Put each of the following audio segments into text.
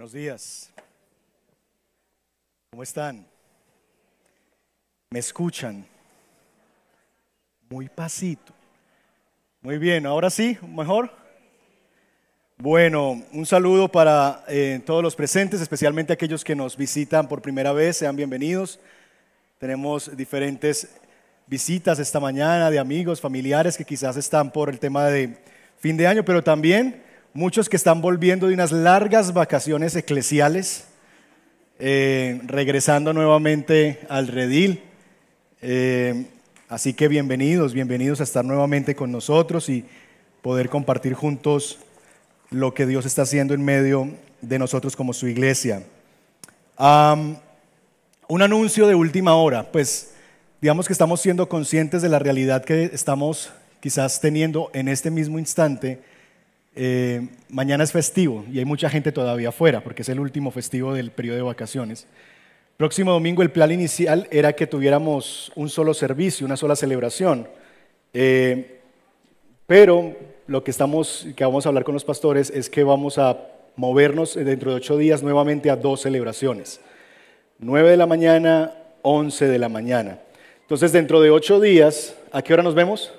Buenos días. ¿Cómo están? ¿Me escuchan? Muy pasito. Muy bien, ahora sí, mejor. Bueno, un saludo para eh, todos los presentes, especialmente aquellos que nos visitan por primera vez, sean bienvenidos. Tenemos diferentes visitas esta mañana de amigos, familiares que quizás están por el tema de fin de año, pero también muchos que están volviendo de unas largas vacaciones eclesiales, eh, regresando nuevamente al redil. Eh, así que bienvenidos, bienvenidos a estar nuevamente con nosotros y poder compartir juntos lo que Dios está haciendo en medio de nosotros como su iglesia. un anuncio de última hora, pues digamos que estamos siendo conscientes de la realidad que estamos quizás teniendo en este mismo instante eh, mañana es festivo y hay mucha gente todavía afuera porque es el último festivo del periodo de vacaciones. Próximo domingo el plan inicial era que tuviéramos un solo servicio, una sola celebración. Eh, pero lo que, estamos, que vamos a hablar con los pastores es que vamos a movernos dentro de ocho días nuevamente a dos celebraciones. Nueve de la mañana, once de la mañana. Entonces dentro de ocho días, ¿a qué hora nos vemos?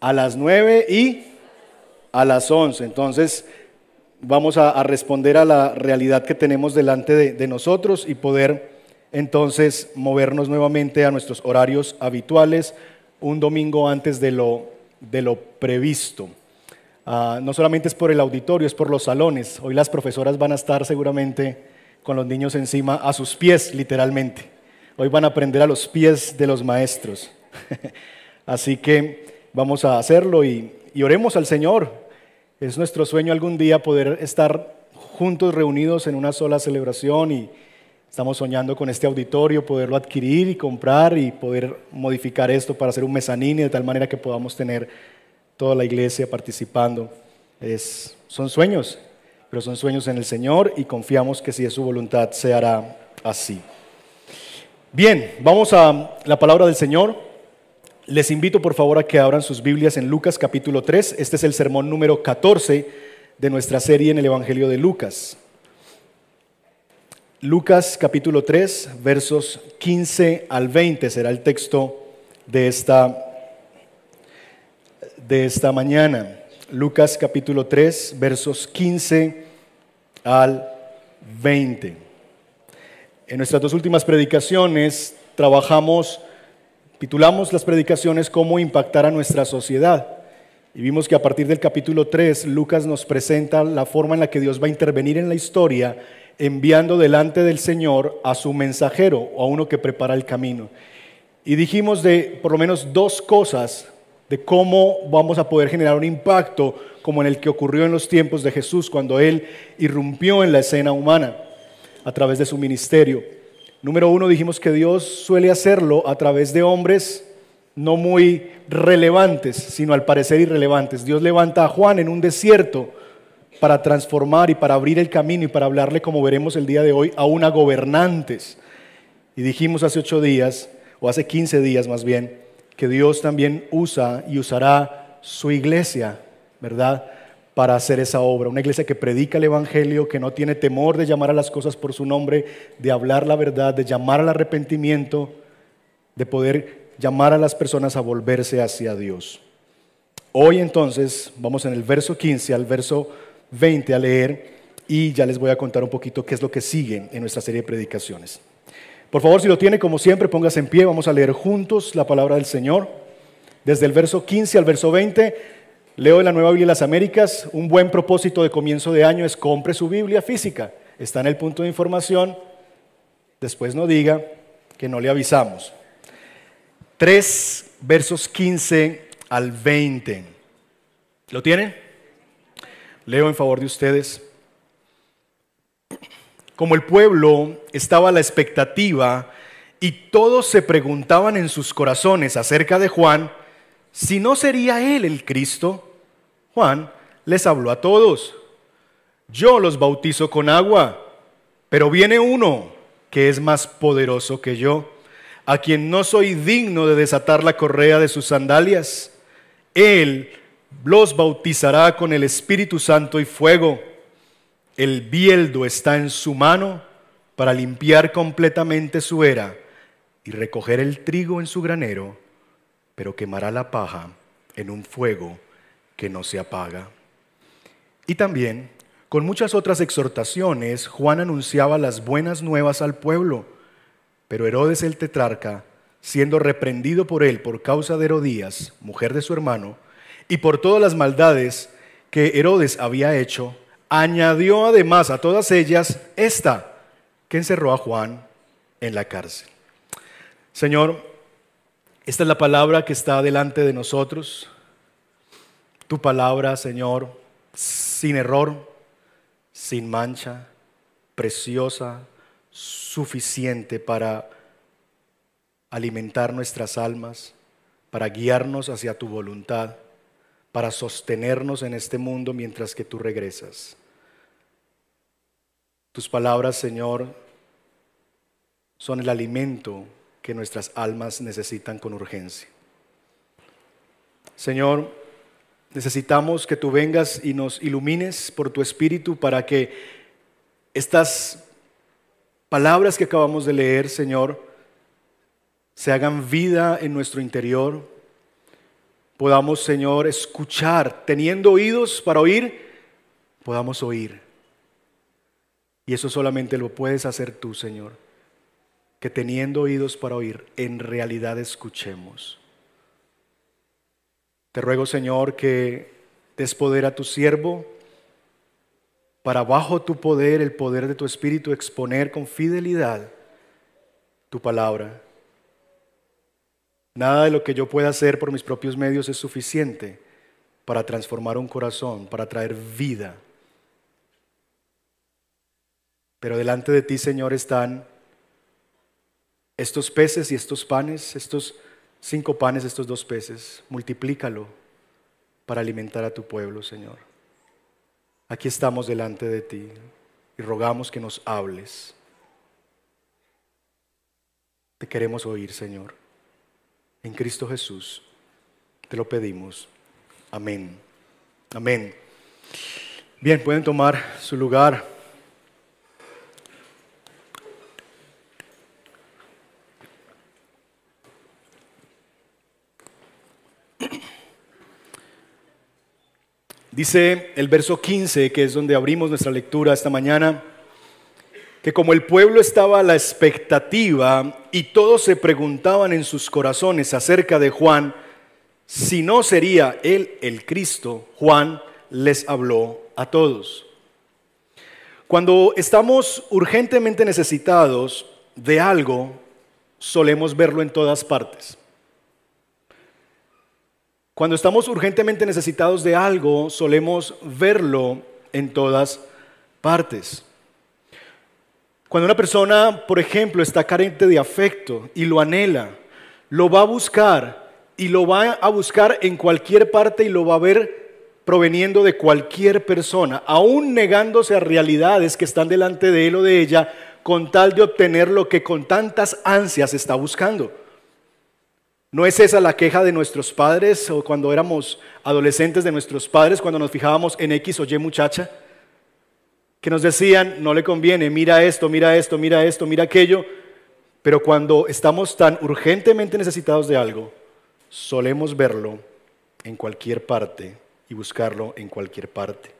A las nueve y a las 11. Entonces, vamos a, responder a la realidad que tenemos delante de, nosotros y poder entonces movernos nuevamente a nuestros horarios habituales un domingo antes de lo, de lo previsto. Ah, no solamente es por el auditorio, es por los salones. Hoy las profesoras van a estar seguramente con los niños encima a sus pies, literalmente. Hoy van a aprender a los pies de los maestros. Así que vamos a hacerlo y, y oremos al Señor. Es nuestro sueño algún día poder estar juntos reunidos en una sola celebración y estamos soñando con este auditorio, poderlo adquirir y comprar y poder modificar esto para hacer un mezanini de tal manera que podamos tener toda la iglesia participando. Es, son sueños, pero son sueños en el Señor y confiamos que si es su voluntad se hará así. Bien, vamos a la palabra del Señor. Les invito por favor a que abran sus Biblias en Lucas capítulo 3. Este es el sermón número 14 de nuestra serie en el Evangelio de Lucas. Lucas capítulo 3, versos 15 al 20 será el texto de esta, de esta mañana. Lucas capítulo 3, versos 15 al 20. En nuestras dos últimas predicaciones trabajamos Titulamos las predicaciones Cómo impactar a nuestra sociedad. Y vimos que a partir del capítulo 3, Lucas nos presenta la forma en la que Dios va a intervenir en la historia, enviando delante del Señor a su mensajero o a uno que prepara el camino. Y dijimos de por lo menos dos cosas de cómo vamos a poder generar un impacto como en el que ocurrió en los tiempos de Jesús, cuando Él irrumpió en la escena humana a través de su ministerio. Número uno, dijimos que Dios suele hacerlo a través de hombres no muy relevantes, sino al parecer irrelevantes. Dios levanta a Juan en un desierto para transformar y para abrir el camino y para hablarle, como veremos el día de hoy, a una gobernantes. Y dijimos hace ocho días, o hace quince días más bien, que Dios también usa y usará su iglesia, ¿verdad? Para hacer esa obra. Una iglesia que predica el Evangelio, que no tiene temor de llamar a las cosas por su nombre, de hablar la verdad, de llamar al arrepentimiento, de poder llamar a las personas a volverse hacia Dios. Hoy entonces vamos en el verso 15 al verso 20 a leer y ya les voy a contar un poquito qué es lo que sigue en nuestra serie de predicaciones. Por favor, si lo tiene, como siempre, póngase en pie, vamos a leer juntos la palabra del Señor. Desde el verso 15 al verso 20 Leo en la Nueva Biblia de las Américas, un buen propósito de comienzo de año es compre su Biblia física. Está en el punto de información. Después no diga que no le avisamos. 3 versos 15 al 20. ¿Lo tienen? Leo en favor de ustedes. Como el pueblo estaba a la expectativa y todos se preguntaban en sus corazones acerca de Juan, si no sería él el Cristo, Juan les habló a todos. Yo los bautizo con agua, pero viene uno que es más poderoso que yo, a quien no soy digno de desatar la correa de sus sandalias. Él los bautizará con el Espíritu Santo y fuego. el bieldo está en su mano para limpiar completamente su era y recoger el trigo en su granero, pero quemará la paja en un fuego que no se apaga. Y también, con muchas otras exhortaciones, Juan anunciaba las buenas nuevas al pueblo, pero Herodes el tetrarca, siendo reprendido por él por causa de Herodías, mujer de su hermano, y por todas las maldades que Herodes había hecho, añadió además a todas ellas esta, que encerró a Juan en la cárcel. Señor, esta es la palabra que está delante de nosotros. Tu palabra, Señor, sin error, sin mancha, preciosa, suficiente para alimentar nuestras almas, para guiarnos hacia tu voluntad, para sostenernos en este mundo mientras que tú regresas. Tus palabras, Señor, son el alimento que nuestras almas necesitan con urgencia. Señor, necesitamos que tú vengas y nos ilumines por tu espíritu para que estas palabras que acabamos de leer, Señor, se hagan vida en nuestro interior. Podamos, Señor, escuchar, teniendo oídos para oír, podamos oír. Y eso solamente lo puedes hacer tú, Señor. Que teniendo oídos para oír, en realidad escuchemos. Te ruego, Señor, que des poder a tu siervo para bajo tu poder, el poder de tu Espíritu, exponer con fidelidad tu palabra. Nada de lo que yo pueda hacer por mis propios medios es suficiente para transformar un corazón, para traer vida pero delante de ti, Señor, están estos peces y estos panes, estos cinco panes, estos dos peces. Multiplícalo para alimentar a tu pueblo, Señor. Aquí estamos delante de ti y rogamos que nos hables. Te queremos oír, Señor. En Cristo Jesús te lo pedimos. Amén. Amén. Bien, pueden tomar su lugar. Dice el verso 15, que es donde abrimos nuestra lectura esta mañana, que como el pueblo estaba a la expectativa y todos se preguntaban en sus corazones acerca de Juan, si no sería él el Cristo, Juan les habló a todos. Cuando estamos urgentemente necesitados de algo, solemos verlo en todas partes. Cuando estamos urgentemente necesitados de algo, solemos verlo en todas partes. Cuando una persona, por ejemplo, está carente de afecto y lo anhela, lo va a buscar y lo va a buscar en cualquier parte y lo va a ver proveniendo de cualquier persona, aún negándose a realidades que están delante de él o de ella, con tal de obtener lo que con tantas ansias está buscando. ¿No es esa la queja de nuestros padres o cuando éramos adolescentes de nuestros padres, cuando nos fijábamos en X o Y muchacha? Que nos decían, no le conviene, mira esto, mira esto, mira esto, mira aquello. Pero cuando estamos tan urgentemente necesitados de algo, solemos verlo en cualquier parte y buscarlo en cualquier parte.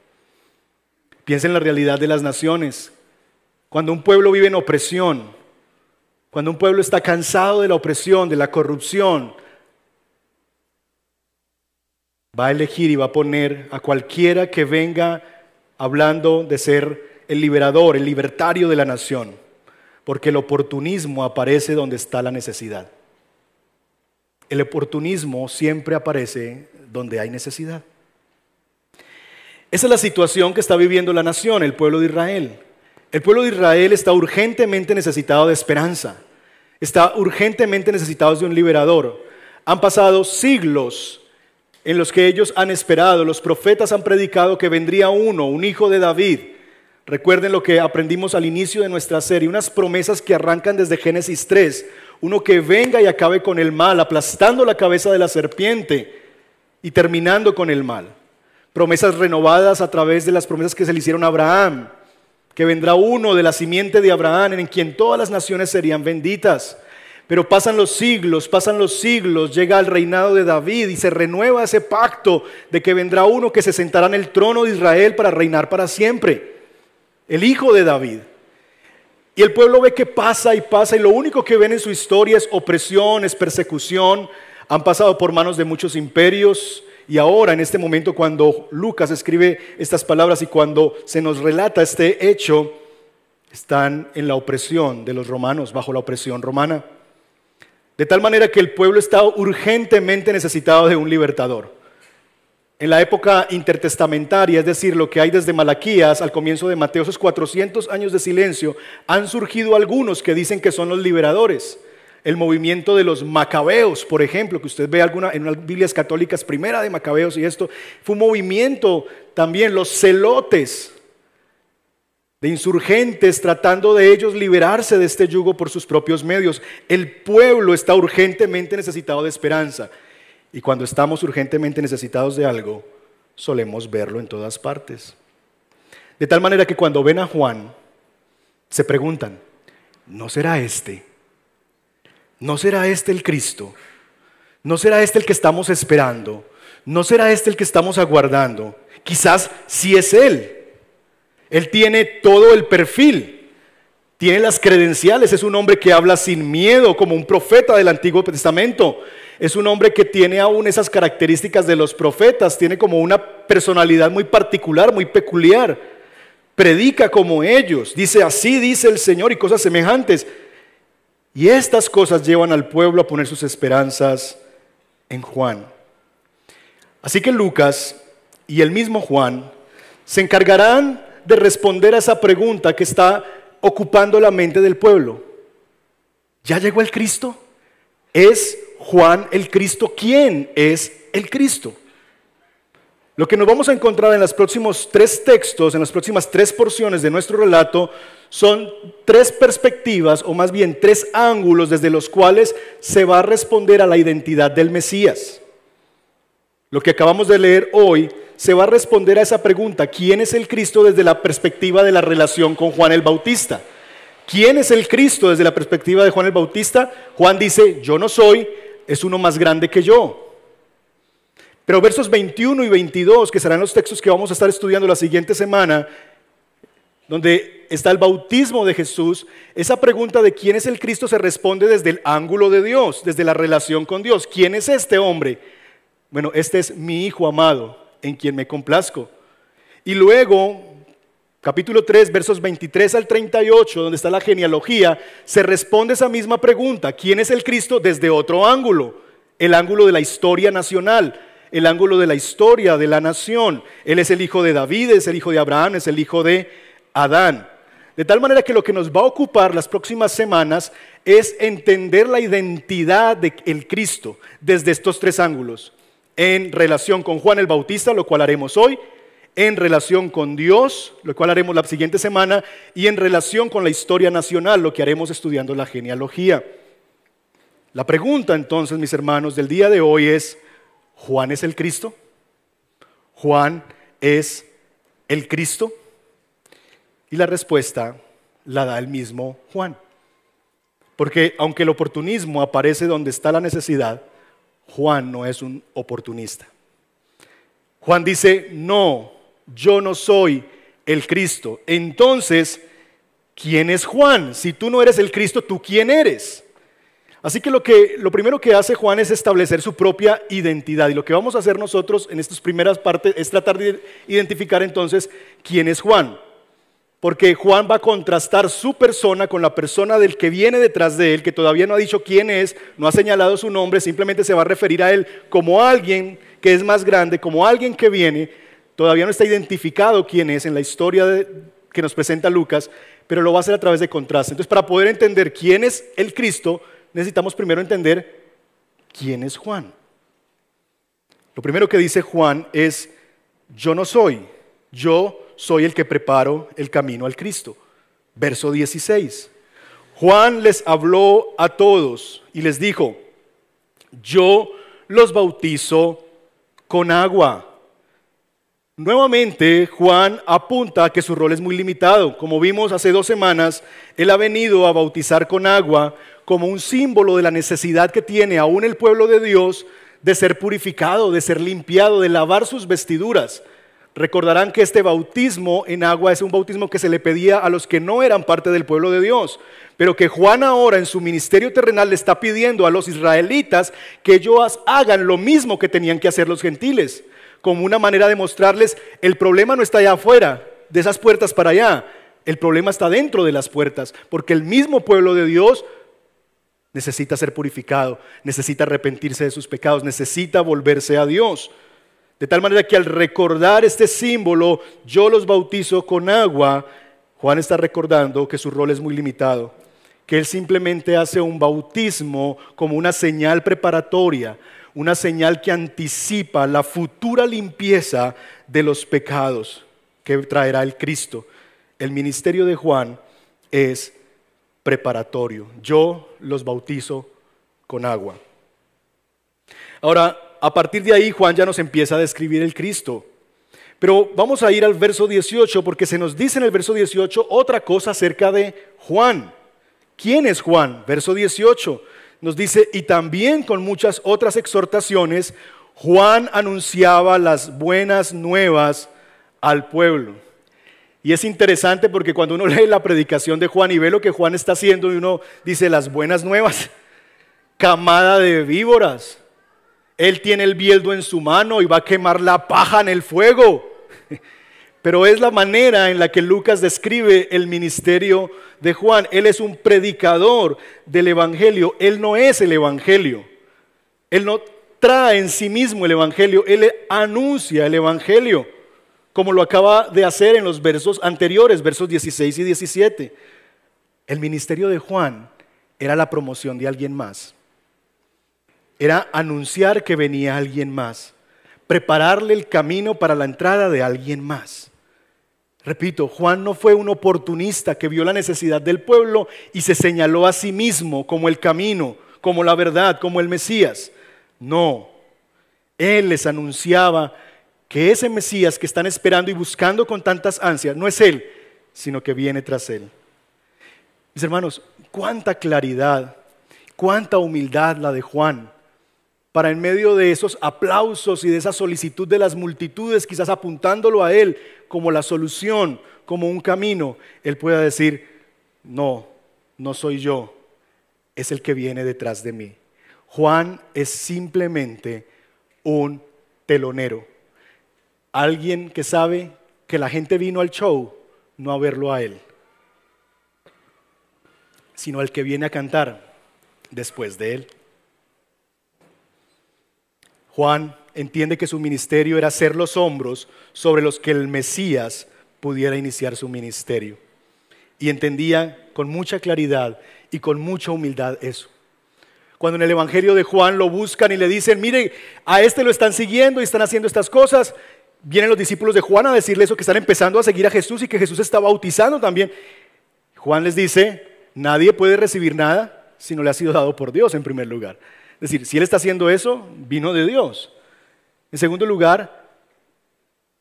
Piensa en la realidad de las naciones. Cuando un pueblo vive en opresión, cuando un pueblo está cansado de la opresión, de la corrupción, va a elegir y va a poner a cualquiera que venga hablando de ser el liberador, el libertario de la nación, porque el oportunismo aparece donde está la necesidad. El oportunismo siempre aparece donde hay necesidad. Esa es la situación que está viviendo la nación, el pueblo de Israel. El pueblo de Israel está urgentemente necesitado de esperanza, está urgentemente necesitado de un liberador. Han pasado siglos en los que ellos han esperado, los profetas han predicado que vendría uno, un hijo de David. Recuerden lo que aprendimos al inicio de nuestra serie, unas promesas que arrancan desde Génesis 3, uno que venga y acabe con el mal, aplastando la cabeza de la serpiente y terminando con el mal. Promesas renovadas a través de las promesas que se le hicieron a Abraham que vendrá uno de la simiente de Abraham en quien todas las naciones serían benditas. Pero pasan los siglos, pasan los siglos, llega al reinado de David y se renueva ese pacto de que vendrá uno que se sentará en el trono de Israel para reinar para siempre, el hijo de David. Y el pueblo ve que pasa y pasa y lo único que ven en su historia es opresión, es persecución. Han pasado por manos de muchos imperios y ahora en este momento cuando Lucas escribe estas palabras y cuando se nos relata este hecho, están en la opresión de los romanos, bajo la opresión romana. De tal manera que el pueblo está urgentemente necesitado de un libertador. En la época intertestamentaria, es decir, lo que hay desde Malaquías al comienzo de Mateo, esos 400 años de silencio, han surgido algunos que dicen que son los liberadores. El movimiento de los macabeos, por ejemplo, que usted ve alguna, en unas Biblias católicas, primera de macabeos y esto, fue un movimiento también, los celotes, de insurgentes tratando de ellos liberarse de este yugo por sus propios medios. El pueblo está urgentemente necesitado de esperanza. Y cuando estamos urgentemente necesitados de algo, solemos verlo en todas partes. De tal manera que cuando ven a Juan, se preguntan, ¿no será este? ¿No será este el Cristo? ¿No será este el que estamos esperando? ¿No será este el que estamos aguardando? Quizás sí es Él. Él tiene todo el perfil, tiene las credenciales, es un hombre que habla sin miedo como un profeta del Antiguo Testamento. Es un hombre que tiene aún esas características de los profetas, tiene como una personalidad muy particular, muy peculiar. Predica como ellos, dice así dice el Señor y cosas semejantes. Y estas cosas llevan al pueblo a poner sus esperanzas en Juan. Así que Lucas y el mismo Juan se encargarán de responder a esa pregunta que está ocupando la mente del pueblo. ¿Ya llegó el Cristo? ¿Es Juan el Cristo? ¿Quién es el Cristo? Lo que nos vamos a encontrar en los próximos tres textos, en las próximas tres porciones de nuestro relato, son tres perspectivas, o más bien tres ángulos desde los cuales se va a responder a la identidad del Mesías. Lo que acabamos de leer hoy se va a responder a esa pregunta, ¿quién es el Cristo desde la perspectiva de la relación con Juan el Bautista? ¿Quién es el Cristo desde la perspectiva de Juan el Bautista? Juan dice, yo no soy, es uno más grande que yo. Pero versos 21 y 22, que serán los textos que vamos a estar estudiando la siguiente semana, donde está el bautismo de Jesús, esa pregunta de quién es el Cristo se responde desde el ángulo de Dios, desde la relación con Dios. ¿Quién es este hombre? Bueno, este es mi Hijo amado, en quien me complazco. Y luego, capítulo 3, versos 23 al 38, donde está la genealogía, se responde esa misma pregunta, ¿quién es el Cristo? Desde otro ángulo, el ángulo de la historia nacional, el ángulo de la historia de la nación. Él es el hijo de David, es el hijo de Abraham, es el hijo de Adán. De tal manera que lo que nos va a ocupar las próximas semanas es entender la identidad del Cristo desde estos tres ángulos en relación con Juan el Bautista, lo cual haremos hoy, en relación con Dios, lo cual haremos la siguiente semana, y en relación con la historia nacional, lo que haremos estudiando la genealogía. La pregunta entonces, mis hermanos, del día de hoy es, ¿Juan es el Cristo? ¿Juan es el Cristo? Y la respuesta la da el mismo Juan. Porque aunque el oportunismo aparece donde está la necesidad, Juan no es un oportunista. Juan dice, no, yo no soy el Cristo. Entonces, ¿quién es Juan? Si tú no eres el Cristo, ¿tú quién eres? Así que lo, que lo primero que hace Juan es establecer su propia identidad. Y lo que vamos a hacer nosotros en estas primeras partes es tratar de identificar entonces quién es Juan porque Juan va a contrastar su persona con la persona del que viene detrás de él, que todavía no ha dicho quién es, no ha señalado su nombre, simplemente se va a referir a él como alguien que es más grande, como alguien que viene, todavía no está identificado quién es en la historia que nos presenta Lucas, pero lo va a hacer a través de contraste. Entonces, para poder entender quién es el Cristo, necesitamos primero entender quién es Juan. Lo primero que dice Juan es, yo no soy, yo soy el que preparo el camino al Cristo. Verso 16. Juan les habló a todos y les dijo, yo los bautizo con agua. Nuevamente, Juan apunta que su rol es muy limitado. Como vimos hace dos semanas, él ha venido a bautizar con agua como un símbolo de la necesidad que tiene aún el pueblo de Dios de ser purificado, de ser limpiado, de lavar sus vestiduras. Recordarán que este bautismo en agua es un bautismo que se le pedía a los que no eran parte del pueblo de Dios, pero que Juan ahora en su ministerio terrenal le está pidiendo a los israelitas que ellos hagan lo mismo que tenían que hacer los gentiles, como una manera de mostrarles el problema no está allá afuera, de esas puertas para allá, el problema está dentro de las puertas, porque el mismo pueblo de Dios necesita ser purificado, necesita arrepentirse de sus pecados, necesita volverse a Dios. De tal manera que al recordar este símbolo, yo los bautizo con agua, Juan está recordando que su rol es muy limitado, que él simplemente hace un bautismo como una señal preparatoria, una señal que anticipa la futura limpieza de los pecados que traerá el Cristo. El ministerio de Juan es preparatorio. Yo los bautizo con agua. Ahora, a partir de ahí Juan ya nos empieza a describir el Cristo. Pero vamos a ir al verso 18 porque se nos dice en el verso 18 otra cosa acerca de Juan. ¿Quién es Juan? Verso 18 nos dice, y también con muchas otras exhortaciones, Juan anunciaba las buenas nuevas al pueblo. Y es interesante porque cuando uno lee la predicación de Juan y ve lo que Juan está haciendo y uno dice las buenas nuevas, camada de víboras. Él tiene el bieldo en su mano y va a quemar la paja en el fuego. Pero es la manera en la que Lucas describe el ministerio de Juan. Él es un predicador del Evangelio. Él no es el Evangelio. Él no trae en sí mismo el Evangelio. Él anuncia el Evangelio como lo acaba de hacer en los versos anteriores, versos 16 y 17. El ministerio de Juan era la promoción de alguien más. Era anunciar que venía alguien más, prepararle el camino para la entrada de alguien más. Repito, Juan no fue un oportunista que vio la necesidad del pueblo y se señaló a sí mismo como el camino, como la verdad, como el Mesías. No, él les anunciaba que ese Mesías que están esperando y buscando con tantas ansias no es Él, sino que viene tras Él. Mis hermanos, cuánta claridad, cuánta humildad la de Juan para en medio de esos aplausos y de esa solicitud de las multitudes, quizás apuntándolo a Él como la solución, como un camino, Él pueda decir, no, no soy yo, es el que viene detrás de mí. Juan es simplemente un telonero Alguien que sabe que la gente vino al show no a verlo a él, sino al que viene a cantar después de él. Juan entiende que su ministerio era ser los hombros sobre los que el Mesías pudiera iniciar su ministerio. Y entendía con mucha claridad y con mucha humildad eso. Cuando en el Evangelio de Juan lo buscan y le dicen, mire, a este lo están siguiendo y están haciendo estas cosas, vienen los discípulos de Juan a decirle eso, que están empezando a seguir a Jesús y que Jesús está bautizando también. Juan les dice, nadie puede recibir nada si no le ha sido dado por Dios en primer lugar. Es decir, si Él está haciendo eso, vino de Dios. En segundo lugar,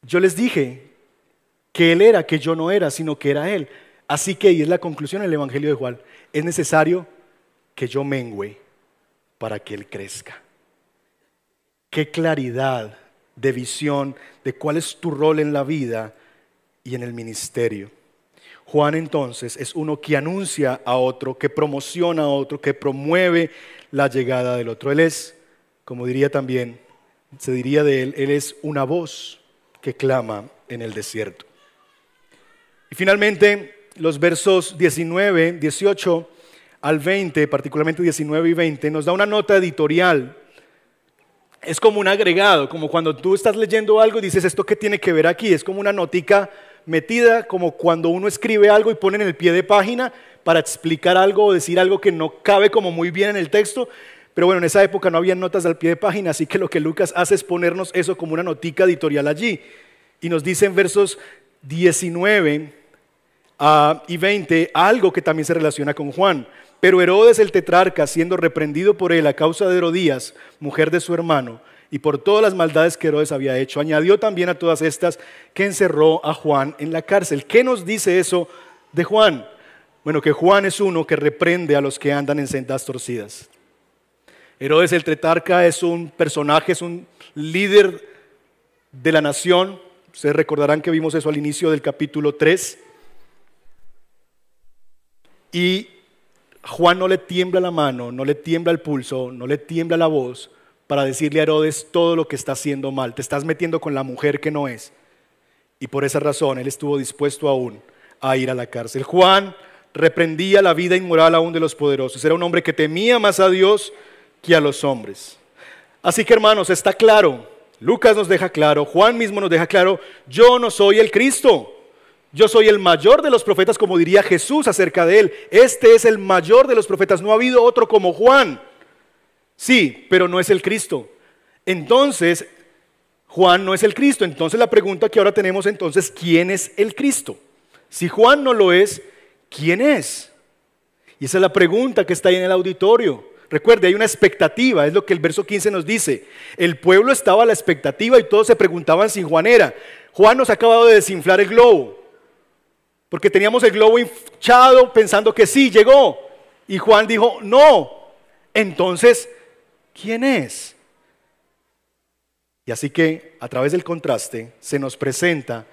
yo les dije que Él era, que yo no era, sino que era Él. Así que, y es la conclusión del Evangelio de Juan, es necesario que yo mengüe para que Él crezca. Qué claridad de visión de cuál es tu rol en la vida y en el ministerio. Juan entonces es uno que anuncia a otro, que promociona a otro, que promueve la llegada del otro. Él es, como diría también, se diría de él, él es una voz que clama en el desierto. Y finalmente, los versos 19, 18 al 20, particularmente 19 y 20, nos da una nota editorial es como un agregado, como cuando tú estás leyendo algo y dices, ¿esto qué tiene que ver aquí? Es como una notica metida, como cuando uno escribe algo y pone en el pie de página para explicar algo o decir algo que no cabe como muy bien en el texto. Pero bueno, en esa época no había notas al pie de página, así que lo que Lucas hace es ponernos eso como una notica editorial allí. Y nos dice en versos 19 ah, y 20 algo que también se relaciona con Juan. Pero Herodes el tetrarca, siendo reprendido por él a causa de Herodías, mujer de su hermano, y por todas las maldades que Herodes había hecho. Añadió también a todas estas que encerró a Juan en la cárcel. ¿Qué nos dice eso de Juan? Bueno, que Juan es uno que reprende a los que andan en sendas torcidas. Herodes el Tretarca es un personaje, es un líder de la nación. Ustedes recordarán que vimos eso al inicio del capítulo 3. Y Juan no le tiembla la mano, no le tiembla el pulso, no le tiembla la voz para decirle a Herodes todo lo que está haciendo mal. Te estás metiendo con la mujer que no es. Y por esa razón él estuvo dispuesto aún a ir a la cárcel. Juan reprendía la vida inmoral aún de los poderosos. Era un hombre que temía más a Dios que a los hombres. Así que hermanos, está claro, Lucas nos deja claro, Juan mismo nos deja claro, yo no soy el Cristo. Yo soy el mayor de los profetas, como diría Jesús acerca de él. Este es el mayor de los profetas. No ha habido otro como Juan. Sí, pero no es el Cristo. Entonces, Juan no es el Cristo. Entonces la pregunta que ahora tenemos entonces, ¿quién es el Cristo? Si Juan no lo es, ¿quién es? Y esa es la pregunta que está ahí en el auditorio. Recuerde, hay una expectativa, es lo que el verso 15 nos dice. El pueblo estaba a la expectativa y todos se preguntaban si Juan era. Juan nos ha acabado de desinflar el globo, porque teníamos el globo hinchado pensando que sí, llegó. Y Juan dijo, no. Entonces, ¿quién es? Y así que a través del contraste se nos presenta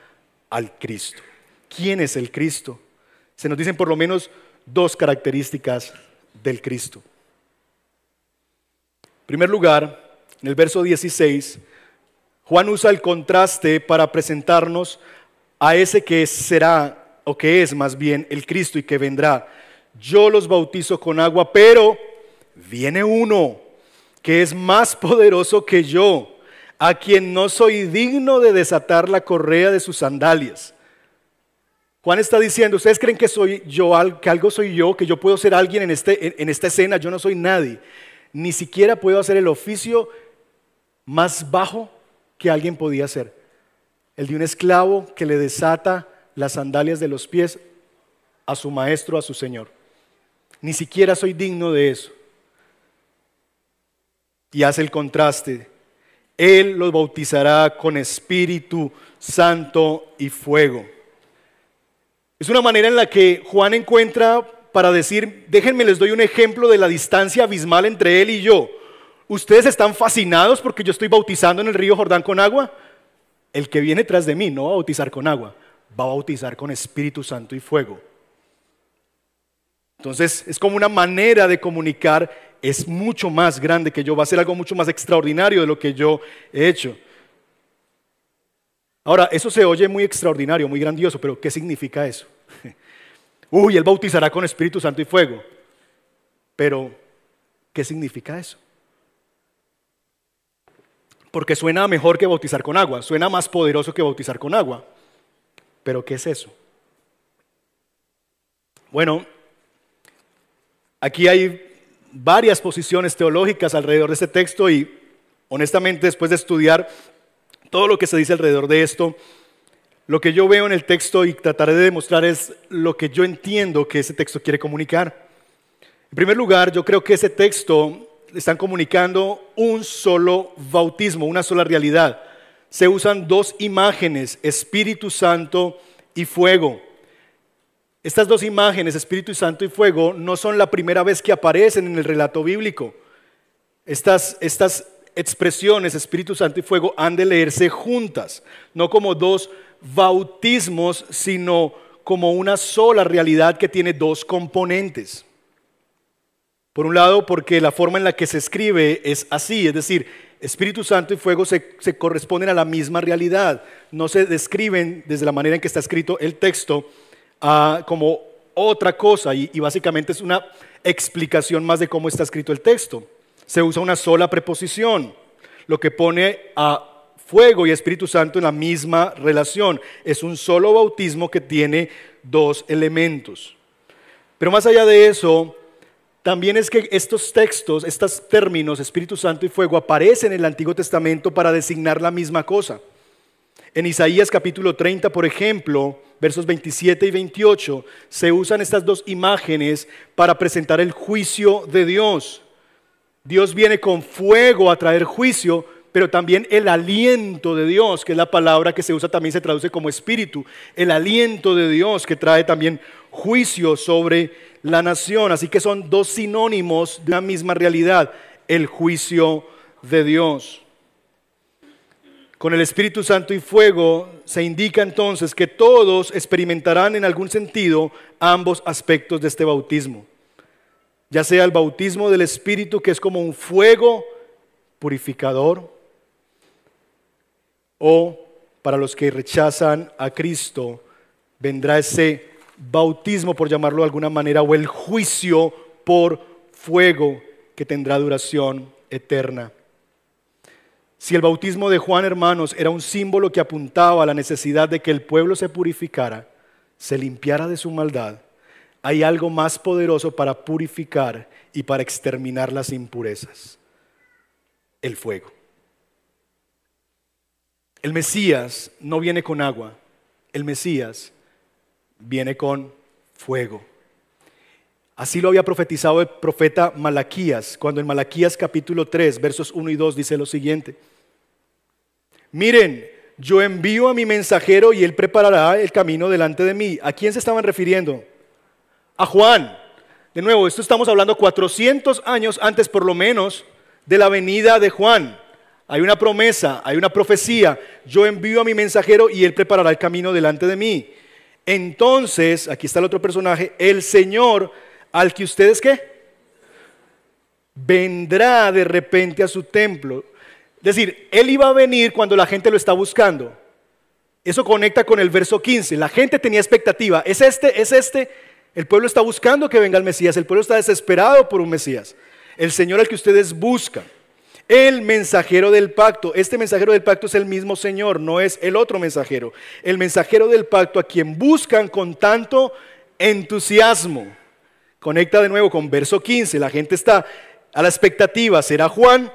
al Cristo. ¿Quién es el Cristo? Se nos dicen por lo menos dos características del Cristo. En primer lugar, en el verso 16, Juan usa el contraste para presentarnos a ese que será, o que es más bien, el Cristo y que vendrá. Yo los bautizo con agua, pero viene uno que es más poderoso que yo, a quien no soy digno de desatar la correa de sus sandalias. Juan está diciendo, ¿ustedes creen que soy yo, que algo soy yo, que yo puedo ser alguien en, este, en esta escena? Yo no soy nadie. Ni siquiera puedo hacer el oficio más bajo que alguien podía hacer. El de un esclavo que le desata las sandalias de los pies a su maestro, a su señor. Ni siquiera soy digno de eso y hace el contraste. Él los bautizará con Espíritu Santo y fuego. Es una manera en la que Juan encuentra para decir, déjenme les doy un ejemplo de la distancia abismal entre él y yo. ¿Ustedes están fascinados porque yo estoy bautizando en el río Jordán con agua? El que viene tras de mí no va a bautizar con agua, va a bautizar con Espíritu Santo y fuego. Entonces es como una manera de comunicar es mucho más grande que yo, va a ser algo mucho más extraordinario de lo que yo he hecho. Ahora, eso se oye muy extraordinario, muy grandioso, pero ¿qué significa eso? Uy, Él bautizará con Espíritu Santo y fuego. Pero, ¿qué significa eso? Porque suena mejor que bautizar con agua, suena más poderoso que bautizar con agua. Pero, ¿qué es eso? Bueno, aquí hay varias posiciones teológicas alrededor de este texto y honestamente después de estudiar todo lo que se dice alrededor de esto, lo que yo veo en el texto y trataré de demostrar es lo que yo entiendo que ese texto quiere comunicar. En primer lugar, yo creo que ese texto están comunicando un solo bautismo, una sola realidad. Se usan dos imágenes, Espíritu Santo y fuego. Estas dos imágenes, Espíritu Santo y fuego, no son la primera vez que aparecen en el relato bíblico. Estas, expresiones, Espíritu Santo y fuego, han de leerse juntas, no como dos bautismos, sino como una sola realidad que tiene dos componentes. Por un lado, porque la forma en la que se escribe es así, es decir, Espíritu Santo y fuego se, corresponden a la misma realidad, no se describen desde la manera en que está escrito el texto como otra cosa y básicamente es una explicación más de cómo está escrito el texto. Se usa una sola preposición, lo que pone a fuego y Espíritu Santo en la misma relación. Es un solo bautismo que tiene dos elementos. Pero más allá de eso, también es que estos textos, estos términos, Espíritu Santo y fuego, aparecen en el Antiguo Testamento para designar la misma cosa. En Isaías capítulo 30, por ejemplo, versos 27 y 28, se usan estas dos imágenes para presentar el juicio de Dios. Dios viene con fuego a traer juicio, pero también el aliento de Dios, que es la palabra que se usa también se traduce como espíritu, el aliento de Dios que trae también juicio sobre la nación. Así que son dos sinónimos de una misma realidad, el juicio de Dios. Con el Espíritu Santo y fuego se indica entonces que todos experimentarán en algún sentido ambos aspectos de este bautismo. Ya sea el bautismo del Espíritu, que es como un fuego purificador, o para los que rechazan a Cristo, vendrá ese bautismo, por llamarlo de alguna manera, o el juicio por fuego que tendrá duración eterna. Si el bautismo de Juan, hermanos, era un símbolo que apuntaba a la necesidad de que el pueblo se purificara, se limpiara de su maldad, hay algo más poderoso para purificar y para exterminar las impurezas, el fuego. El Mesías no viene con agua, el Mesías viene con fuego. Así lo había profetizado el profeta Malaquías, cuando en Malaquías capítulo 3, versos 1 y 2 dice lo siguiente. Miren, yo envío a mi mensajero y él preparará el camino delante de mí. ¿A quién se estaban refiriendo? A Juan. De nuevo, esto estamos hablando 400 años antes por lo menos de la venida de Juan. Hay una promesa, hay una profecía. Yo envío a mi mensajero y él preparará el camino delante de mí. Entonces, aquí está el otro personaje, el Señor al que ustedes qué? Vendrá de repente a su templo. Es decir, Él iba a venir cuando la gente lo está buscando. Eso conecta con el verso 15. La gente tenía expectativa. Es este, es este. El pueblo está buscando que venga el Mesías. El pueblo está desesperado por un Mesías. El Señor al que ustedes buscan. El mensajero del pacto. Este mensajero del pacto es el mismo Señor, no es el otro mensajero. El mensajero del pacto a quien buscan con tanto entusiasmo. Conecta de nuevo con verso 15. La gente está a la expectativa. ¿Será Juan?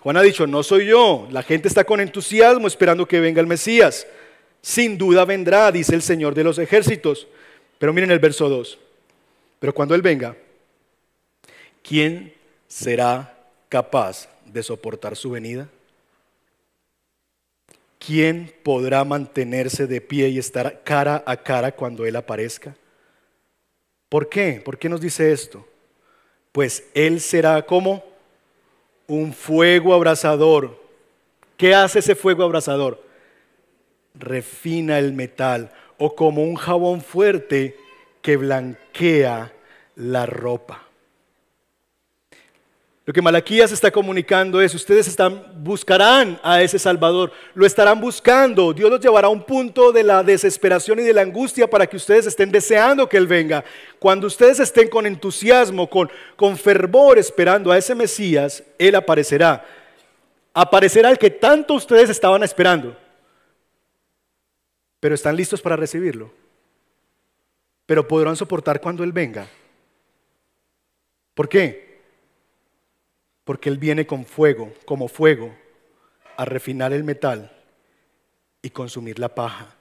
Juan ha dicho, no soy yo. La gente está con entusiasmo esperando que venga el Mesías. Sin duda vendrá, dice el Señor de los ejércitos. Pero miren el verso 2. Pero cuando Él venga, ¿quién será capaz de soportar su venida? ¿Quién podrá mantenerse de pie y estar cara a cara cuando Él aparezca? ¿Por qué? ¿Por qué nos dice esto? Pues Él será como un fuego abrasador. ¿Qué hace ese fuego abrasador? Refina el metal o como un jabón fuerte que blanquea la ropa. Lo que Malaquías está comunicando es, ustedes buscarán a ese Salvador, lo estarán buscando, Dios los llevará a un punto de la desesperación y de la angustia para que ustedes estén deseando que Él venga. Cuando ustedes estén con entusiasmo, con, con fervor esperando a ese Mesías, Él aparecerá. Aparecerá el que tanto ustedes estaban esperando. Pero están listos para recibirlo. Pero podrán soportar cuando Él venga. ¿Por qué? Porque Él viene con fuego, como fuego, a refinar el metal y consumir la paja.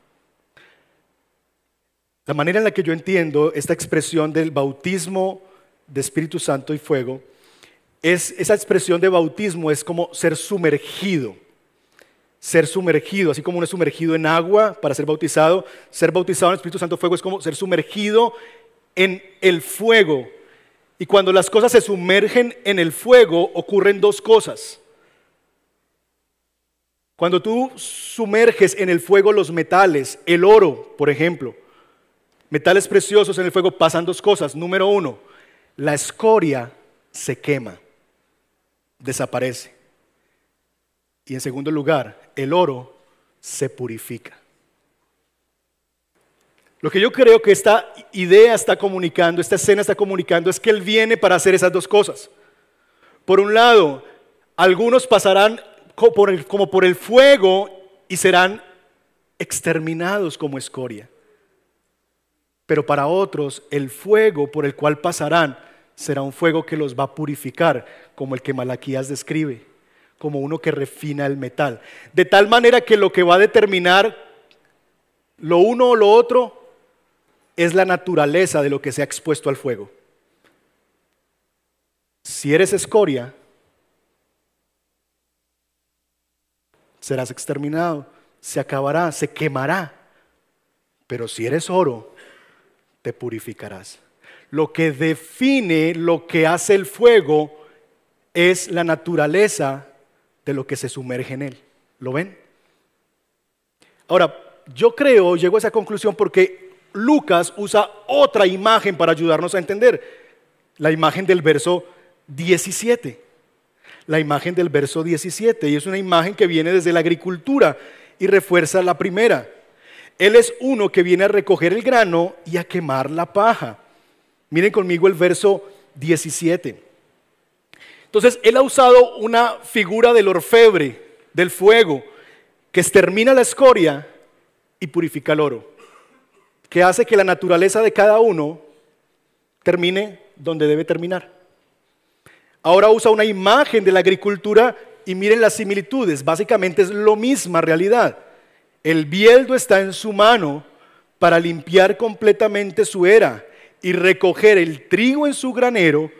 La manera en la que yo entiendo esta expresión del bautismo de Espíritu Santo y fuego, es esa expresión de bautismo es como ser sumergido. Ser sumergido, así como uno es sumergido en agua para ser bautizado, ser bautizado en el Espíritu Santo fuego es como ser sumergido en el fuego y cuando las cosas se sumergen en el fuego, ocurren dos cosas. Cuando tú sumerges en el fuego los metales, el oro, por ejemplo, metales preciosos en el fuego, pasan dos cosas. Número uno, la escoria se quema, desaparece. Y en segundo lugar, el oro se purifica. Lo que yo creo que esta idea está comunicando, esta escena está comunicando, es que Él viene para hacer esas dos cosas. Por un lado, algunos pasarán como por el fuego y serán exterminados como escoria. Pero para otros, el fuego por el cual pasarán será un fuego que los va a purificar, como el que Malaquías describe, como uno que refina el metal. De tal manera que lo que va a determinar lo uno o lo otro es la naturaleza de lo que se ha expuesto al fuego. Si eres escoria, serás exterminado, se acabará, se quemará. Pero si eres oro, te purificarás. Lo que define lo que hace el fuego es la naturaleza de lo que se sumerge en él. ¿Lo ven? Ahora, yo creo, llego a esa conclusión porque Lucas usa otra imagen para ayudarnos a entender, la imagen del verso 17. La imagen del verso 17, y es una imagen que viene desde la agricultura y refuerza la primera. Él es uno que viene a recoger el grano y a quemar la paja. Miren conmigo el verso 17. Entonces, él ha usado una figura del orfebre, del fuego, que extermina la escoria y purifica el oro, que hace que la naturaleza de cada uno termine donde debe terminar. Ahora usa una imagen de la agricultura y miren las similitudes, básicamente es lo misma realidad. El bieldo está en su mano para limpiar completamente su era y recoger el trigo en su granero,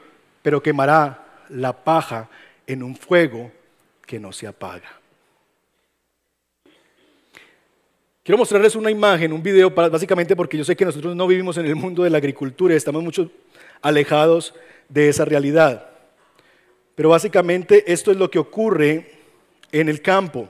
pero quemará la paja en un fuego que no se apaga. Quiero mostrarles una imagen, un video, básicamente porque yo sé que nosotros no vivimos en el mundo de la agricultura, estamos mucho alejados de esa realidad. Pero básicamente esto es lo que ocurre en el campo.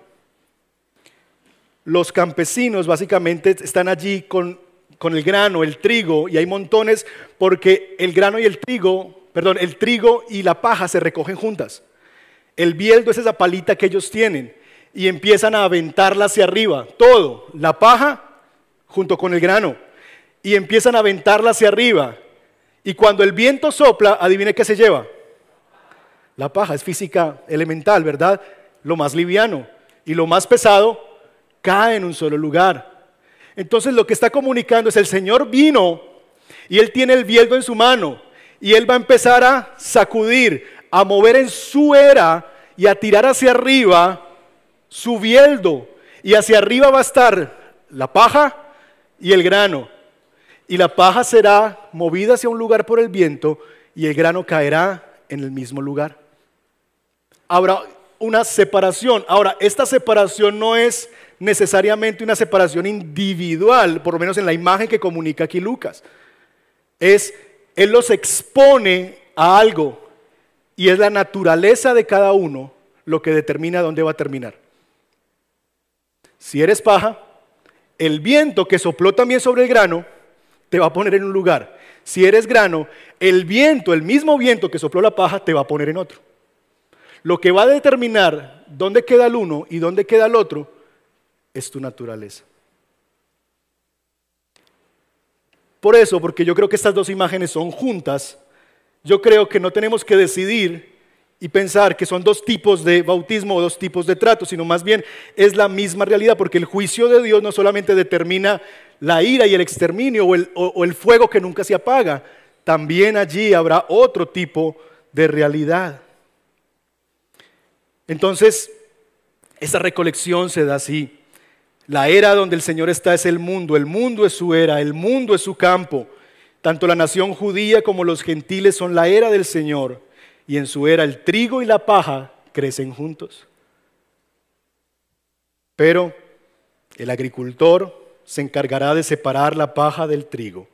Los campesinos básicamente están allí con, con el grano, el trigo, y hay montones porque el grano y el trigo perdón, el trigo y la paja se recogen juntas. El bieldo es esa palita que ellos tienen y empiezan a aventarla hacia arriba, todo, la paja junto con el grano, y empiezan a aventarla hacia arriba. Y cuando el viento sopla, adivine qué se lleva. La paja es física elemental, ¿verdad? Lo más liviano y lo más pesado cae en un solo lugar. Entonces lo que está comunicando es el Señor vino y él tiene el bieldo en su mano y él va a empezar a sacudir, a mover en su era y a tirar hacia arriba su bieldo. Y hacia arriba va a estar la paja y el grano. Y la paja será movida hacia un lugar por el viento y el grano caerá en el mismo lugar. Habrá una separación. Ahora, esta separación no es necesariamente una separación individual, por lo menos en la imagen que comunica aquí Lucas. Es él los expone a algo y es la naturaleza de cada uno lo que determina dónde va a terminar. Si eres paja, el viento que sopló también sobre el grano te va a poner en un lugar. Si eres grano, el viento, el mismo viento que sopló la paja, te va a poner en otro. Lo que va a determinar dónde queda el uno y dónde queda el otro es tu naturaleza. Por eso, porque yo creo que estas dos imágenes son juntas, yo creo que no tenemos que decidir y pensar que son dos tipos de bautismo o dos tipos de trato, sino más bien es la misma realidad, porque el juicio de Dios no solamente determina la ira y el exterminio o el, o el fuego que nunca se apaga, también allí habrá otro tipo de realidad. Entonces, esa recolección se da así. La era donde el Señor está es el mundo, el mundo es su era, el mundo es su campo. Tanto la nación judía como los gentiles son la era del Señor, y en su era el trigo y la paja crecen juntos. Pero el agricultor se encargará de separar la paja del trigo.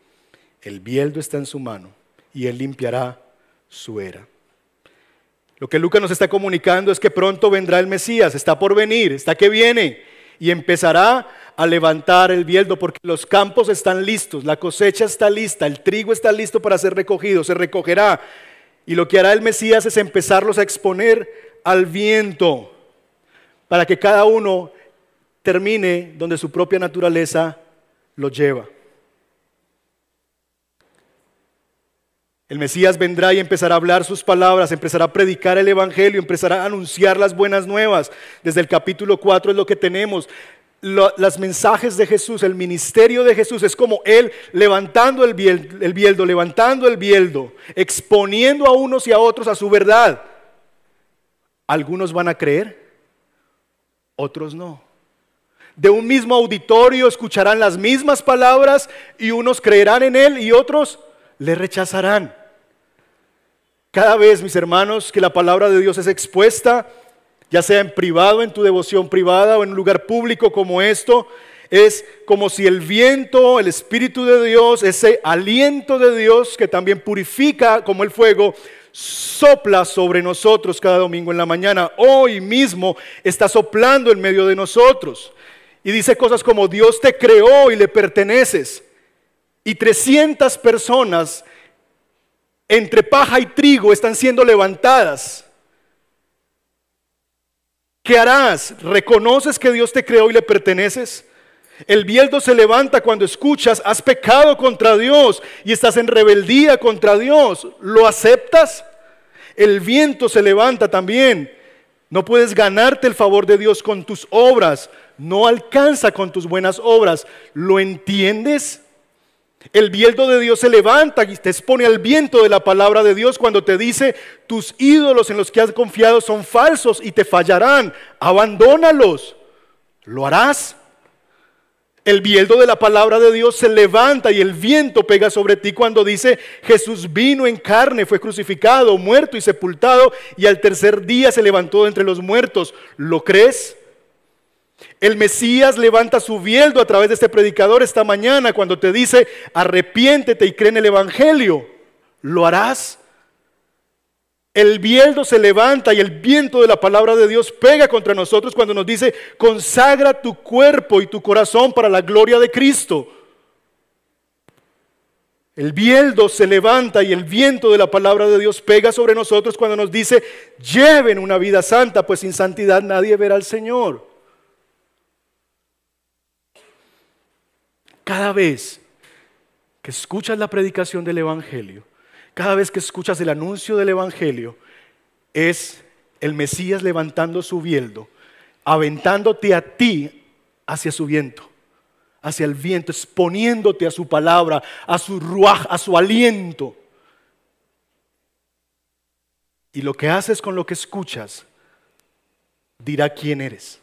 El bieldo está en su mano y él limpiará su era. Lo que Lucas nos está comunicando es que pronto vendrá el Mesías, está por venir, está que viene y empezará a levantar el bieldo porque los campos están listos, la cosecha está lista, el trigo está listo para ser recogido, se recogerá. Y lo que hará el Mesías es empezarlos a exponer al viento para que cada uno termine donde su propia naturaleza lo lleva. El Mesías vendrá y empezará a hablar sus palabras, empezará a predicar el Evangelio, empezará a anunciar las buenas nuevas. Desde el capítulo 4 es lo que tenemos. Los mensajes de Jesús, el ministerio de Jesús es como Él levantando el bieldo, levantando el bieldo, exponiendo a unos y a otros a su verdad. Algunos van a creer, otros no. De un mismo auditorio escucharán las mismas palabras y unos creerán en Él y otros le rechazarán. Cada vez, mis hermanos, que la palabra de Dios es expuesta, ya sea en privado, en tu devoción privada o en un lugar público como esto, es como si el viento, el Espíritu de Dios, ese aliento de Dios que también purifica como el fuego, sopla sobre nosotros cada domingo en la mañana. Hoy mismo está soplando en medio de nosotros. Y dice cosas como Dios te creó y le perteneces. Y 300 personas entre paja y trigo están siendo levantadas. ¿Qué harás? ¿Reconoces que Dios te creó y le perteneces? El viento se levanta cuando escuchas, has pecado contra Dios y estás en rebeldía contra Dios. ¿Lo aceptas? El viento se levanta también. No puedes ganarte el favor de Dios con tus obras. No alcanza con tus buenas obras. ¿Lo entiendes? El viento de Dios se levanta y te expone al viento de la palabra de Dios cuando te dice, tus ídolos en los que has confiado son falsos y te fallarán. Abandónalos. ¿Lo harás? El viento de la palabra de Dios se levanta y el viento pega sobre ti cuando dice, Jesús vino en carne, fue crucificado, muerto y sepultado y al tercer día se levantó entre los muertos. ¿Lo crees? El Mesías levanta su viento a través de este predicador esta mañana cuando te dice, arrepiéntete y cree en el Evangelio. ¿Lo harás? El viento se levanta y el viento de la palabra de Dios pega contra nosotros cuando nos dice, consagra tu cuerpo y tu corazón para la gloria de Cristo. El viento se levanta y el viento de la palabra de Dios pega sobre nosotros cuando nos dice, lleven una vida santa, pues sin santidad nadie verá al Señor. Cada vez que escuchas la predicación del Evangelio, cada vez que escuchas el anuncio del Evangelio, es el Mesías levantando su viento, aventándote a ti hacia su viento, hacia el viento, exponiéndote a su palabra, a su ruaj, a su aliento. Y lo que haces con lo que escuchas dirá quién eres.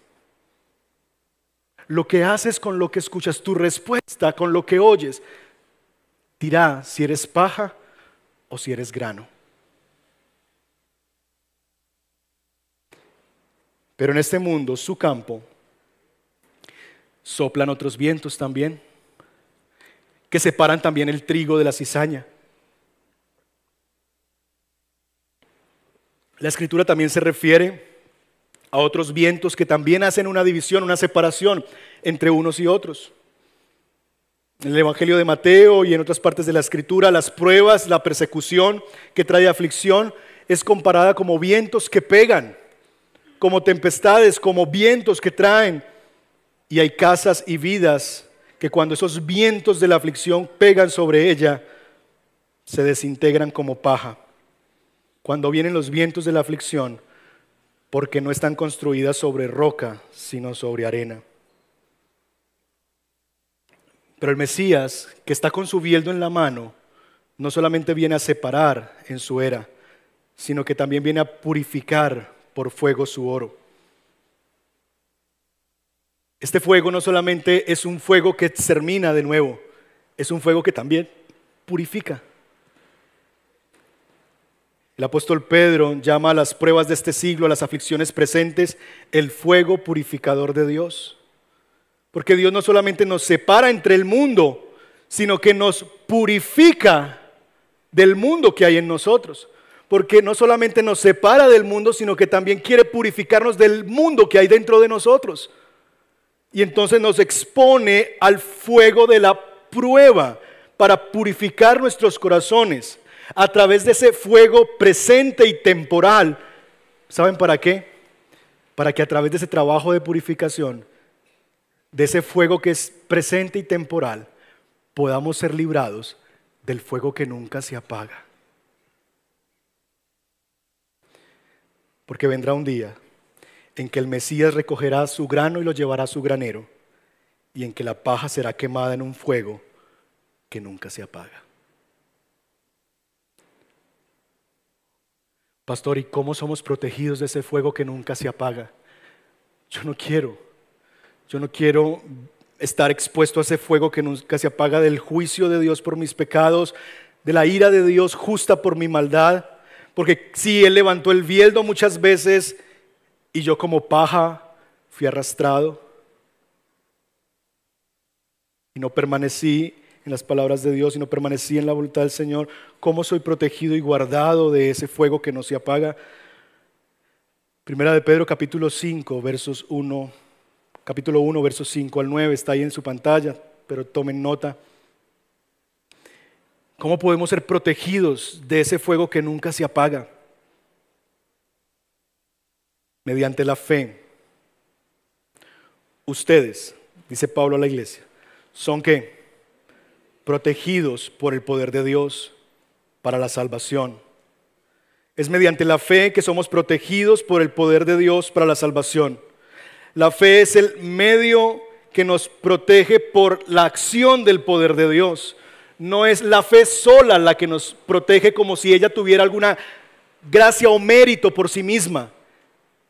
Lo que haces con lo que escuchas, tu respuesta con lo que oyes, dirá si eres paja o si eres grano. Pero en este mundo, su campo, soplan otros vientos también, que separan también el trigo de la cizaña. La escritura también se refiere a otros vientos que también hacen una división, una separación entre unos y otros. En el Evangelio de Mateo y en otras partes de la Escritura, las pruebas, la persecución que trae aflicción es comparada como vientos que pegan, como tempestades, como vientos que traen. Y hay casas y vidas que cuando esos vientos de la aflicción pegan sobre ella, se desintegran como paja. Cuando vienen los vientos de la aflicción, porque no están construidas sobre roca, sino sobre arena. Pero el Mesías, que está con su bieldo en la mano, no solamente viene a separar en su era, sino que también viene a purificar por fuego su oro. Este fuego no solamente es un fuego que termina de nuevo, es un fuego que también purifica. El apóstol Pedro llama a las pruebas de este siglo, a las aflicciones presentes, el fuego purificador de Dios. Porque Dios no solamente nos separa entre el mundo, sino que nos purifica del mundo que hay en nosotros. Porque no solamente nos separa del mundo, sino que también quiere purificarnos del mundo que hay dentro de nosotros. Y entonces nos expone al fuego de la prueba para purificar nuestros corazones a través de ese fuego presente y temporal. ¿Saben para qué? Para que a través de ese trabajo de purificación de ese fuego que es presente y temporal, podamos ser librados del fuego que nunca se apaga. Porque vendrá un día en que el Mesías recogerá su grano y lo llevará a su granero, y en que la paja será quemada en un fuego que nunca se apaga. Pastor, ¿y cómo somos protegidos de ese fuego que nunca se apaga? Yo no quiero yo no quiero estar expuesto a ese fuego que nunca se apaga del juicio de Dios por mis pecados, de la ira de Dios justa por mi maldad. Porque si Él levantó el viento muchas veces y yo como paja fui arrastrado y no permanecí las palabras de Dios y no permanecí en la voluntad del Señor, ¿cómo soy protegido y guardado de ese fuego que no se apaga? Primera de Pedro capítulo 5, versos 1, capítulo 1, versos 5 al 9, está ahí en su pantalla, pero tomen nota. ¿Cómo podemos ser protegidos de ese fuego que nunca se apaga? Mediante la fe. Ustedes, dice Pablo a la iglesia, son que protegidos por el poder de Dios para la salvación. Es mediante la fe que somos protegidos por el poder de Dios para la salvación. La fe es el medio que nos protege por la acción del poder de Dios. No es la fe sola la que nos protege como si ella tuviera alguna gracia o mérito por sí misma.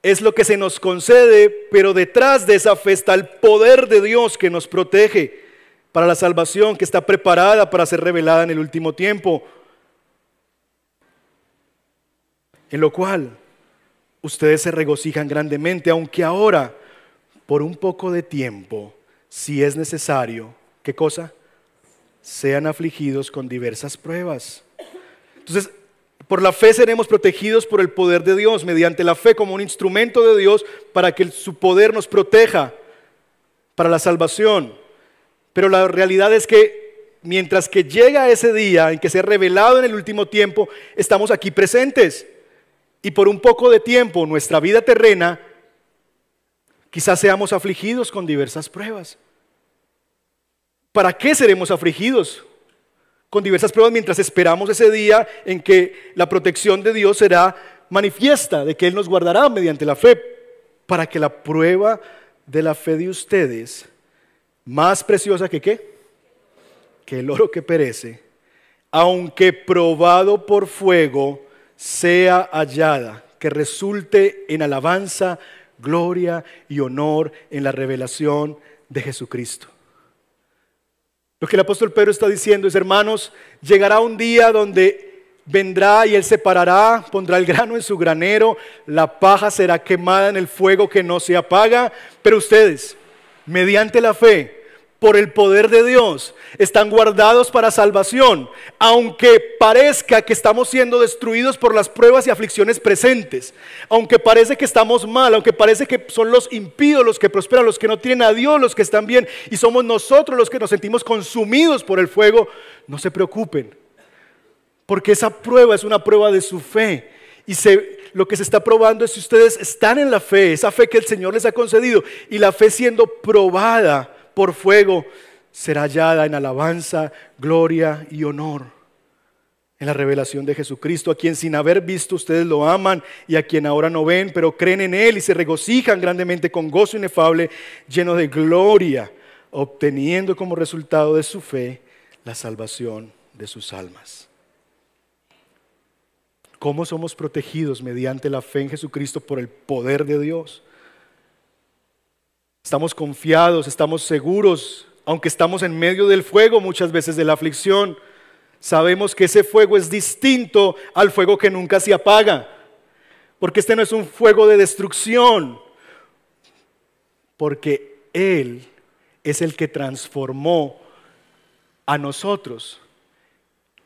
Es lo que se nos concede, pero detrás de esa fe está el poder de Dios que nos protege para la salvación que está preparada para ser revelada en el último tiempo. En lo cual ustedes se regocijan grandemente, aunque ahora, por un poco de tiempo, si es necesario, ¿qué cosa? Sean afligidos con diversas pruebas. Entonces, por la fe seremos protegidos por el poder de Dios, mediante la fe como un instrumento de Dios para que su poder nos proteja para la salvación. Pero la realidad es que mientras que llega ese día en que se ha revelado en el último tiempo, estamos aquí presentes. Y por un poco de tiempo nuestra vida terrena, quizás seamos afligidos con diversas pruebas. ¿Para qué seremos afligidos? Con diversas pruebas mientras esperamos ese día en que la protección de Dios será manifiesta, de que Él nos guardará mediante la fe, para que la prueba de la fe de ustedes más preciosa que qué? Que el oro que perece, aunque probado por fuego, sea hallada, que resulte en alabanza, gloria y honor en la revelación de Jesucristo. Lo que el apóstol Pedro está diciendo es, hermanos, llegará un día donde vendrá y él separará, pondrá el grano en su granero, la paja será quemada en el fuego que no se apaga, pero ustedes, mediante la fe, por el poder de Dios, están guardados para salvación, aunque parezca que estamos siendo destruidos por las pruebas y aflicciones presentes, aunque parece que estamos mal, aunque parece que son los impíos los que prosperan, los que no tienen a Dios, los que están bien, y somos nosotros los que nos sentimos consumidos por el fuego, no se preocupen, porque esa prueba es una prueba de su fe. Y lo que se está probando es si ustedes están en la fe, esa fe que el Señor les ha concedido, y la fe siendo probada por fuego será hallada en alabanza, gloria y honor. En la revelación de Jesucristo, a quien sin haber visto ustedes lo aman y a quien ahora no ven, pero creen en Él y se regocijan grandemente con gozo inefable, lleno de gloria, obteniendo como resultado de su fe la salvación de sus almas. ¿Cómo somos protegidos mediante la fe en Jesucristo por el poder de Dios? Estamos confiados, estamos seguros, aunque estamos en medio del fuego muchas veces de la aflicción. Sabemos que ese fuego es distinto al fuego que nunca se apaga, porque este no es un fuego de destrucción, porque Él es el que transformó a nosotros,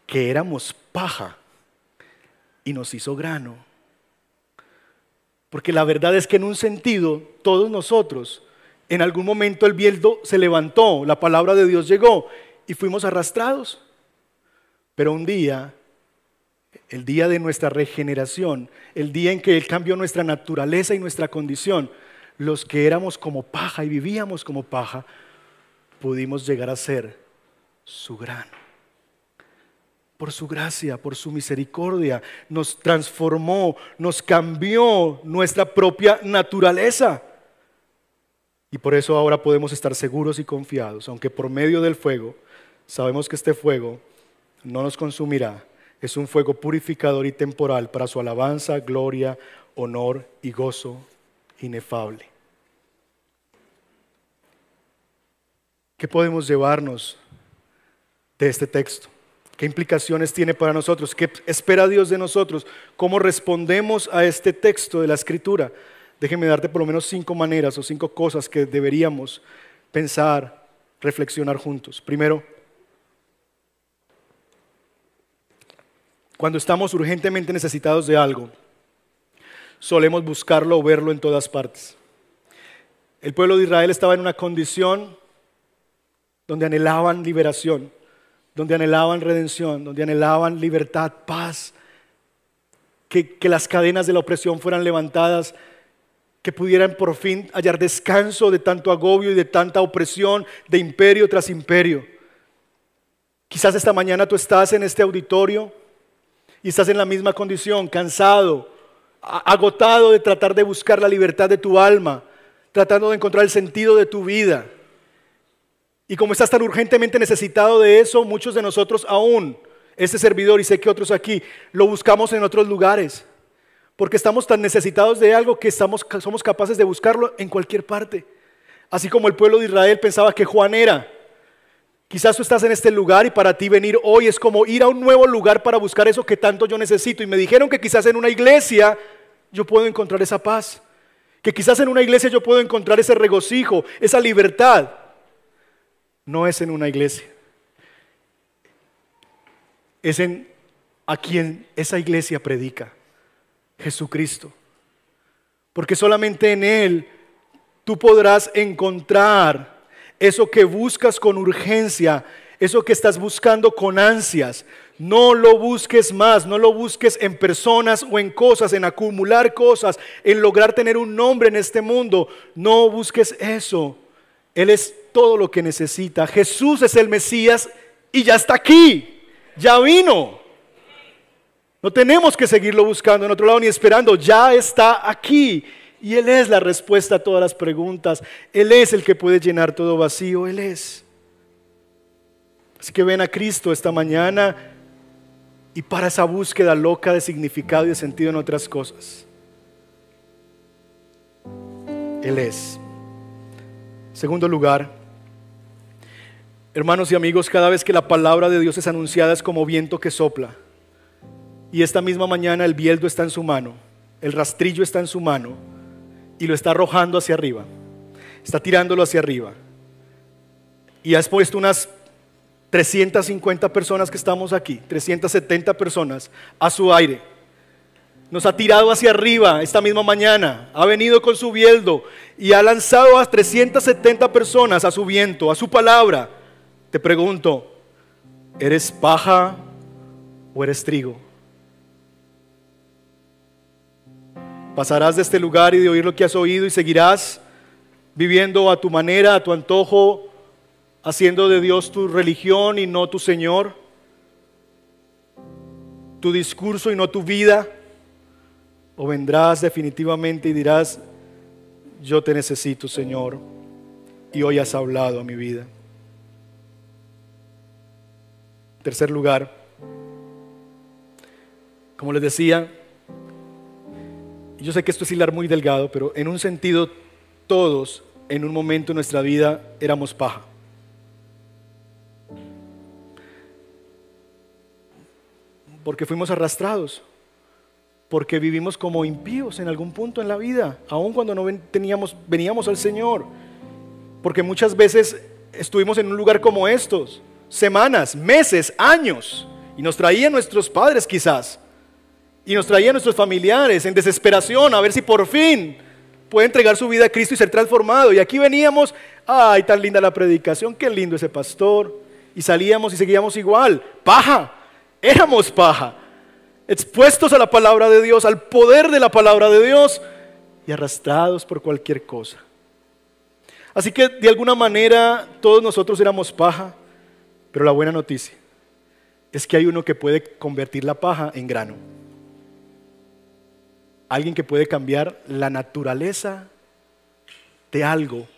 que éramos paja, y nos hizo grano. Porque la verdad es que en un sentido, todos nosotros en algún momento el viento se levantó, la palabra de Dios llegó y fuimos arrastrados. Pero un día, el día de nuestra regeneración, el día en que Él cambió nuestra naturaleza y nuestra condición, los que éramos como paja y vivíamos como paja, pudimos llegar a ser su grano. Por su gracia, por su misericordia, nos transformó, nos cambió nuestra propia naturaleza. Y por eso ahora podemos estar seguros y confiados, aunque por medio del fuego sabemos que este fuego no nos consumirá. Es un fuego purificador y temporal para su alabanza, gloria, honor y gozo inefable. ¿Qué podemos llevarnos de este texto? ¿Qué implicaciones tiene para nosotros? ¿Qué espera Dios de nosotros? ¿Cómo respondemos a este texto de la Escritura? Déjeme darte por lo menos cinco maneras o cinco cosas que deberíamos pensar, reflexionar juntos. Primero, cuando estamos urgentemente necesitados de algo, solemos buscarlo o verlo en todas partes. El pueblo de Israel estaba en una condición donde anhelaban liberación, donde anhelaban redención, donde anhelaban libertad, paz, que, las cadenas de la opresión fueran levantadas, que pudieran por fin hallar descanso de tanto agobio y de tanta opresión, de imperio tras imperio. Quizás esta mañana tú estás en este auditorio y estás en la misma condición, cansado, agotado de tratar de buscar la libertad de tu alma, tratando de encontrar el sentido de tu vida. Y como estás tan urgentemente necesitado de eso, muchos de nosotros aún, este servidor y sé que otros aquí, lo buscamos en otros lugares. Porque estamos tan necesitados de algo que estamos, somos capaces de buscarlo en cualquier parte. Así como el pueblo de Israel pensaba que Juan era. Quizás tú estás en este lugar y para ti venir hoy es como ir a un nuevo lugar para buscar eso que tanto yo necesito. Y me dijeron que quizás en una iglesia yo puedo encontrar esa paz. Que quizás en una iglesia yo puedo encontrar ese regocijo, esa libertad no es en una iglesia. Es en a quien esa iglesia predica, Jesucristo. Porque solamente en Él tú podrás encontrar eso que buscas con urgencia, eso que estás buscando con ansias. No lo busques más, no lo busques en personas o en cosas, en acumular cosas, en lograr tener un nombre en este mundo. No busques eso. Él es todo lo que necesita. Jesús es el Mesías y ya está aquí, ya vino. No tenemos que seguirlo buscando en otro lado ni esperando, ya está aquí. Y Él es la respuesta a todas las preguntas. Él es el que puede llenar todo vacío, Él es. Así que ven a Cristo esta mañana y para esa búsqueda loca de significado y de sentido en otras cosas. Él es. Segundo lugar, Hermanos y amigos, cada vez que la palabra de Dios es anunciada es como viento que sopla. Y esta misma mañana el bieldo está en su mano, el rastrillo está en su mano y lo está arrojando hacia arriba. Está tirándolo hacia arriba. Y has puesto unas 350 personas que estamos aquí, 370 personas a su aire. Nos ha tirado hacia arriba esta misma mañana, ha venido con su bieldo y ha lanzado a 370 personas a su viento, a su palabra te pregunto, ¿eres paja o eres trigo? Pasarás de este lugar y de oír lo que has oído y seguirás viviendo a tu manera, a tu antojo, haciendo de Dios tu religión y no tu Señor, tu discurso y no tu vida, o vendrás definitivamente y dirás, yo te necesito, Señor, y hoy has hablado a mi vida. Tercer lugar, como les decía, yo sé que esto es hilar muy delgado, pero en un sentido todos en un momento de nuestra vida éramos paja. Porque fuimos arrastrados, porque vivimos como impíos en algún punto en la vida, aun cuando no teníamos, veníamos al Señor, porque muchas veces estuvimos en un lugar como estos, semanas, meses, años. Y nos traían nuestros padres quizás. Y nos traían nuestros familiares en desesperación a ver si por fin puede entregar su vida a Cristo y ser transformado. Y aquí veníamos, ay, tan linda la predicación, qué lindo ese pastor. Y salíamos y seguíamos igual. Paja, éramos paja. Expuestos a la palabra de Dios, al poder de la palabra de Dios y arrastrados por cualquier cosa. Así que de alguna manera todos nosotros éramos paja pero la buena noticia es que hay uno que puede convertir la paja en grano. Alguien que puede cambiar la naturaleza de algo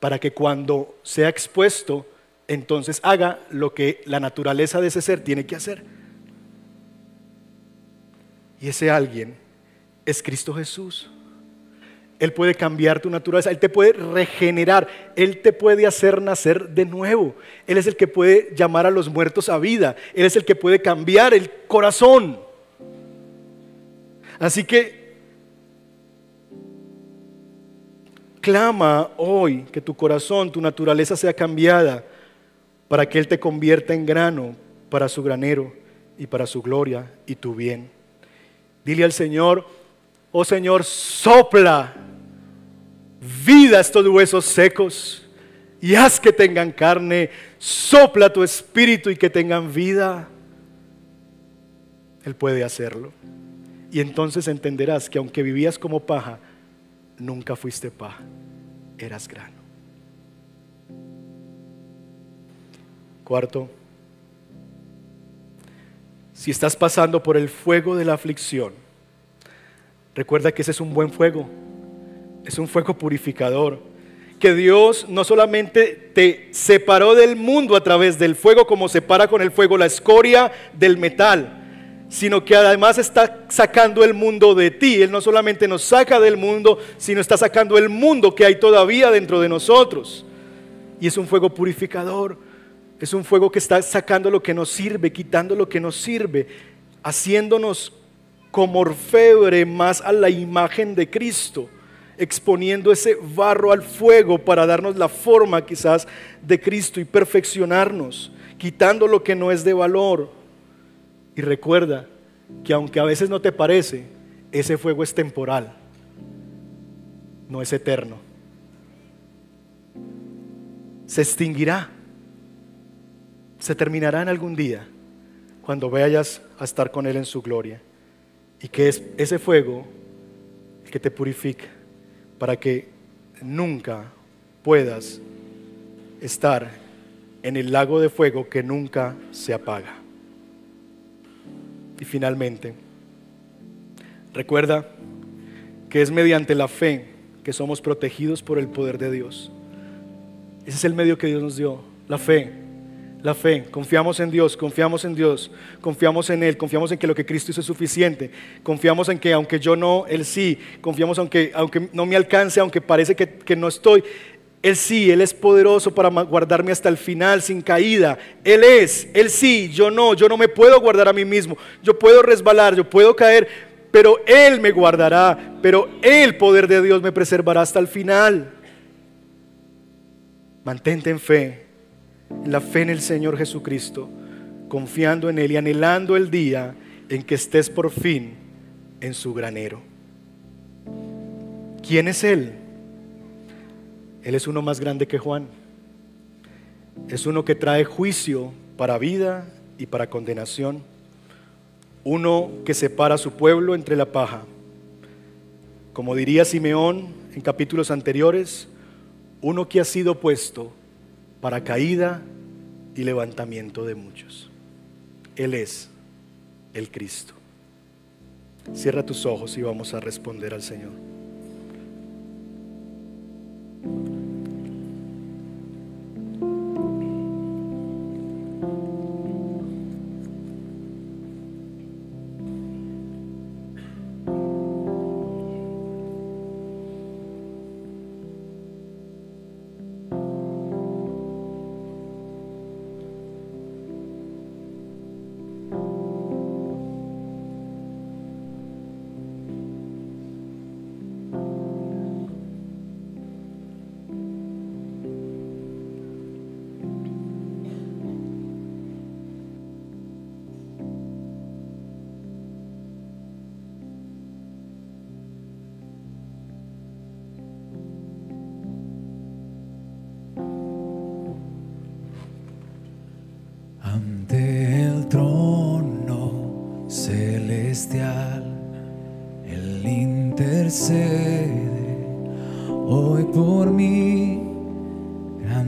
para que cuando sea expuesto, entonces haga lo que la naturaleza de ese ser tiene que hacer. Y ese alguien es Cristo Jesús. Él puede cambiar tu naturaleza, Él te puede regenerar, Él te puede hacer nacer de nuevo. Él es el que puede llamar a los muertos a vida, Él es el que puede cambiar el corazón. Así que clama hoy que tu corazón, tu naturaleza sea cambiada para que Él te convierta en grano para su granero y para su gloria y tu bien. Dile al Señor, oh Señor, sopla vida a estos huesos secos y haz que tengan carne, sopla tu espíritu y que tengan vida. Él puede hacerlo. Y entonces entenderás que aunque vivías como paja, nunca fuiste paja, eras grano. Cuarto, si estás pasando por el fuego de la aflicción, recuerda que ese es un buen fuego, es un fuego purificador, que Dios no solamente te separó del mundo a través del fuego como separa con el fuego la escoria del metal, sino que además está sacando el mundo de ti. Él no solamente nos saca del mundo, sino está sacando el mundo que hay todavía dentro de nosotros. Y es un fuego purificador, es un fuego que está sacando lo que nos sirve, quitando lo que nos sirve, haciéndonos como orfebre más a la imagen de Cristo, exponiendo ese barro al fuego para darnos la forma quizás de Cristo y perfeccionarnos, quitando lo que no es de valor y recuerda que aunque a veces no te parece, ese fuego es temporal, no es eterno. Se extinguirá, se terminará en algún día cuando vayas a estar con Él en su gloria. Y que es ese fuego el que te purifica para que nunca puedas estar en el lago de fuego que nunca se apaga. Y finalmente, recuerda que es mediante la fe que somos protegidos por el poder de Dios. Ese es el medio que Dios nos dio, la fe. La fe, confiamos en Dios, confiamos en Dios, confiamos en Él, confiamos en que lo que Cristo hizo es suficiente, confiamos en que aunque yo no, Él sí, confiamos aunque, aunque no me alcance, aunque parece que, que no estoy, él sí, Él es poderoso para guardarme hasta el final sin caída. Él es, Él sí, yo no, yo no me puedo guardar a mí mismo. Yo puedo resbalar, yo puedo caer, pero Él me guardará, pero el poder de Dios me preservará hasta el final. Mantente en fe, en la fe en el Señor Jesucristo, confiando en Él y anhelando el día en que estés por fin en su granero. ¿Quién es Él? Él es uno más grande que Juan. Es uno que trae juicio para vida y para condenación. Uno que separa a su pueblo entre la paja. Como diría Simeón en capítulos anteriores, uno que ha sido puesto para caída y levantamiento de muchos. Él es el Cristo. Cierra tus ojos y vamos a responder al Señor.